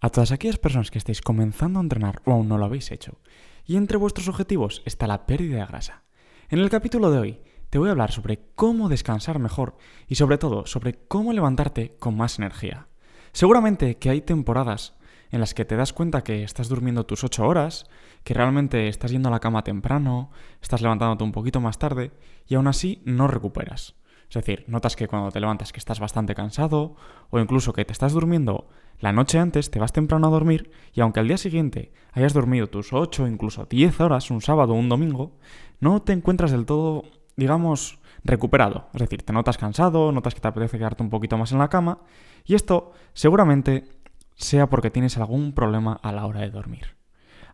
a todas aquellas personas que estáis comenzando a entrenar o aún no lo habéis hecho. Y entre vuestros objetivos está la pérdida de grasa. En el capítulo de hoy te voy a hablar sobre cómo descansar mejor y sobre todo sobre cómo levantarte con más energía. Seguramente que hay temporadas en las que te das cuenta que estás durmiendo tus 8 horas, que realmente estás yendo a la cama temprano, estás levantándote un poquito más tarde y aún así no recuperas. Es decir, notas que cuando te levantas que estás bastante cansado o incluso que te estás durmiendo la noche antes, te vas temprano a dormir y aunque al día siguiente hayas dormido tus 8 o incluso 10 horas un sábado o un domingo, no te encuentras del todo, digamos, recuperado. Es decir, te notas cansado, notas que te apetece quedarte un poquito más en la cama y esto seguramente sea porque tienes algún problema a la hora de dormir.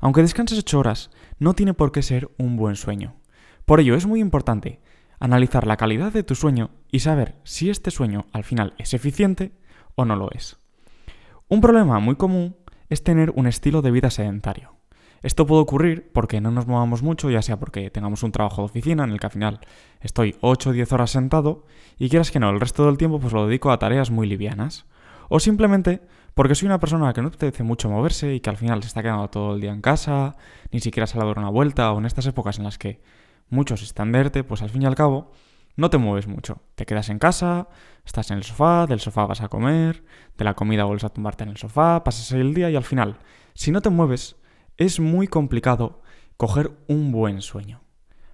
Aunque descanses 8 horas, no tiene por qué ser un buen sueño. Por ello es muy importante analizar la calidad de tu sueño y saber si este sueño al final es eficiente o no lo es. Un problema muy común es tener un estilo de vida sedentario. Esto puede ocurrir porque no nos movamos mucho, ya sea porque tengamos un trabajo de oficina en el que al final estoy 8 o 10 horas sentado y quieras que no, el resto del tiempo pues lo dedico a tareas muy livianas. O simplemente porque soy una persona que no te apetece mucho moverse y que al final se está quedando todo el día en casa, ni siquiera sale a dar una vuelta o en estas épocas en las que muchos están verte, pues al fin y al cabo no te mueves mucho. Te quedas en casa, estás en el sofá, del sofá vas a comer, de la comida vuelves a tumbarte en el sofá, pasas el día y al final, si no te mueves, es muy complicado coger un buen sueño.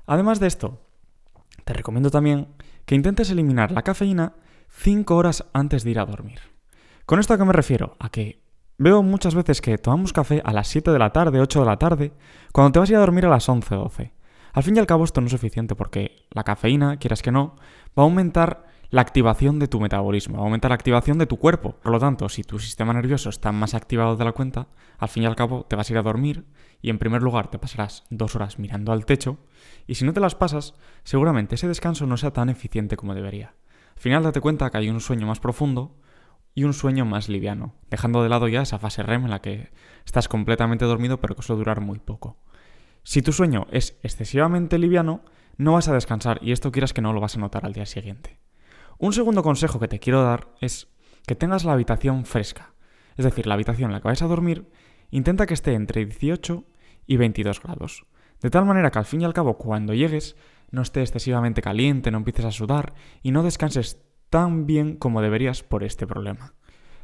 Además de esto, te recomiendo también que intentes eliminar la cafeína 5 horas antes de ir a dormir. ¿Con esto a qué me refiero? A que veo muchas veces que tomamos café a las 7 de la tarde, 8 de la tarde, cuando te vas a ir a dormir a las 11 o 12. Al fin y al cabo esto no es suficiente porque la cafeína, quieras que no, va a aumentar la activación de tu metabolismo, va a aumentar la activación de tu cuerpo. Por lo tanto, si tu sistema nervioso está más activado de la cuenta, al fin y al cabo te vas a ir a dormir y en primer lugar te pasarás dos horas mirando al techo y si no te las pasas, seguramente ese descanso no sea tan eficiente como debería. Al final date cuenta que hay un sueño más profundo y un sueño más liviano, dejando de lado ya esa fase REM en la que estás completamente dormido pero que suele durar muy poco. Si tu sueño es excesivamente liviano, no vas a descansar y esto quieras que no lo vas a notar al día siguiente. Un segundo consejo que te quiero dar es que tengas la habitación fresca. Es decir, la habitación en la que vais a dormir, intenta que esté entre 18 y 22 grados. De tal manera que al fin y al cabo cuando llegues no esté excesivamente caliente, no empieces a sudar y no descanses tan bien como deberías por este problema.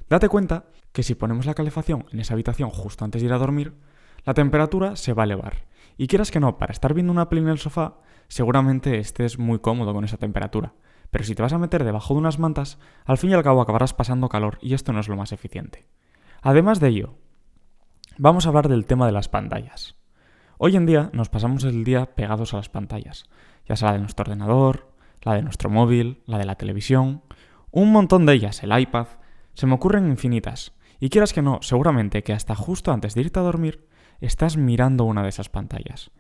Date cuenta que si ponemos la calefacción en esa habitación justo antes de ir a dormir, la temperatura se va a elevar y quieras que no, para estar viendo una peli en el sofá, seguramente estés muy cómodo con esa temperatura. Pero si te vas a meter debajo de unas mantas, al fin y al cabo acabarás pasando calor y esto no es lo más eficiente. Además de ello, vamos a hablar del tema de las pantallas. Hoy en día nos pasamos el día pegados a las pantallas, ya sea la de nuestro ordenador, la de nuestro móvil, la de la televisión, un montón de ellas, el iPad, se me ocurren infinitas. Y quieras que no, seguramente que hasta justo antes de irte a dormir estás mirando una de esas pantallas.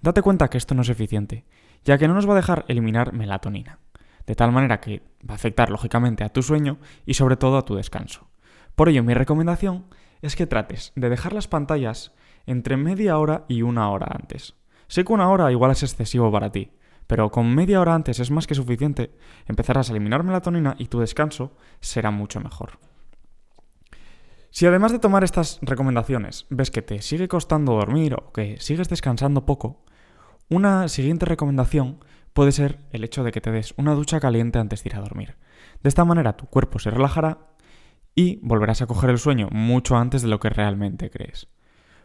Date cuenta que esto no es eficiente, ya que no nos va a dejar eliminar melatonina, de tal manera que va a afectar lógicamente a tu sueño y sobre todo a tu descanso. Por ello, mi recomendación es que trates de dejar las pantallas entre media hora y una hora antes. Sé que una hora igual es excesivo para ti, pero con media hora antes es más que suficiente, empezarás a eliminar melatonina y tu descanso será mucho mejor. Si además de tomar estas recomendaciones ves que te sigue costando dormir o que sigues descansando poco, una siguiente recomendación puede ser el hecho de que te des una ducha caliente antes de ir a dormir. De esta manera tu cuerpo se relajará y volverás a coger el sueño mucho antes de lo que realmente crees.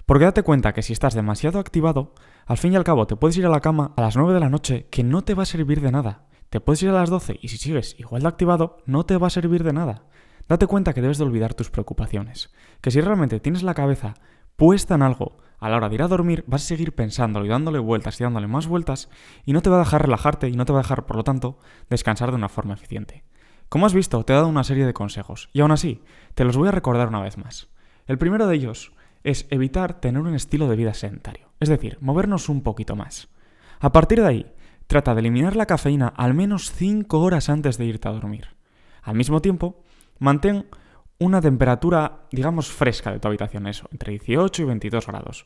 Porque date cuenta que si estás demasiado activado, al fin y al cabo te puedes ir a la cama a las 9 de la noche que no te va a servir de nada. Te puedes ir a las 12 y si sigues igual de activado, no te va a servir de nada. Date cuenta que debes de olvidar tus preocupaciones, que si realmente tienes la cabeza puesta en algo a la hora de ir a dormir, vas a seguir pensándolo y dándole vueltas y dándole más vueltas y no te va a dejar relajarte y no te va a dejar, por lo tanto, descansar de una forma eficiente. Como has visto, te he dado una serie de consejos y aún así, te los voy a recordar una vez más. El primero de ellos es evitar tener un estilo de vida sedentario. es decir, movernos un poquito más. A partir de ahí, trata de eliminar la cafeína al menos 5 horas antes de irte a dormir. Al mismo tiempo, mantén una temperatura, digamos, fresca de tu habitación, eso, entre 18 y 22 grados.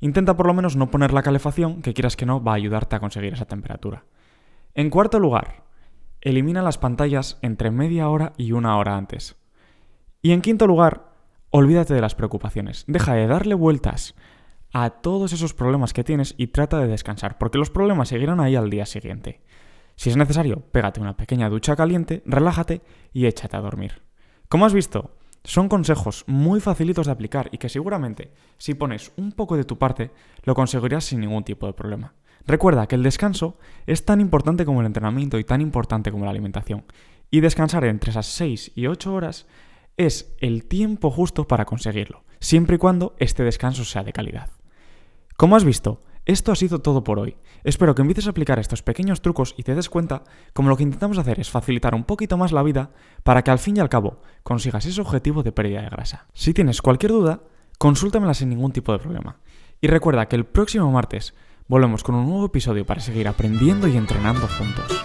Intenta por lo menos no poner la calefacción, que quieras que no va a ayudarte a conseguir esa temperatura. En cuarto lugar, elimina las pantallas entre media hora y una hora antes. Y en quinto lugar, olvídate de las preocupaciones. Deja de darle vueltas a todos esos problemas que tienes y trata de descansar, porque los problemas seguirán ahí al día siguiente. Si es necesario, pégate una pequeña ducha caliente, relájate y échate a dormir. Como has visto, son consejos muy facilitos de aplicar y que seguramente, si pones un poco de tu parte, lo conseguirás sin ningún tipo de problema. Recuerda que el descanso es tan importante como el entrenamiento y tan importante como la alimentación. Y descansar entre esas 6 y 8 horas es el tiempo justo para conseguirlo, siempre y cuando este descanso sea de calidad. Como has visto, esto ha sido todo por hoy. Espero que empieces a aplicar estos pequeños trucos y te des cuenta como lo que intentamos hacer es facilitar un poquito más la vida para que al fin y al cabo consigas ese objetivo de pérdida de grasa. Si tienes cualquier duda, consúltamela sin ningún tipo de problema. Y recuerda que el próximo martes volvemos con un nuevo episodio para seguir aprendiendo y entrenando juntos.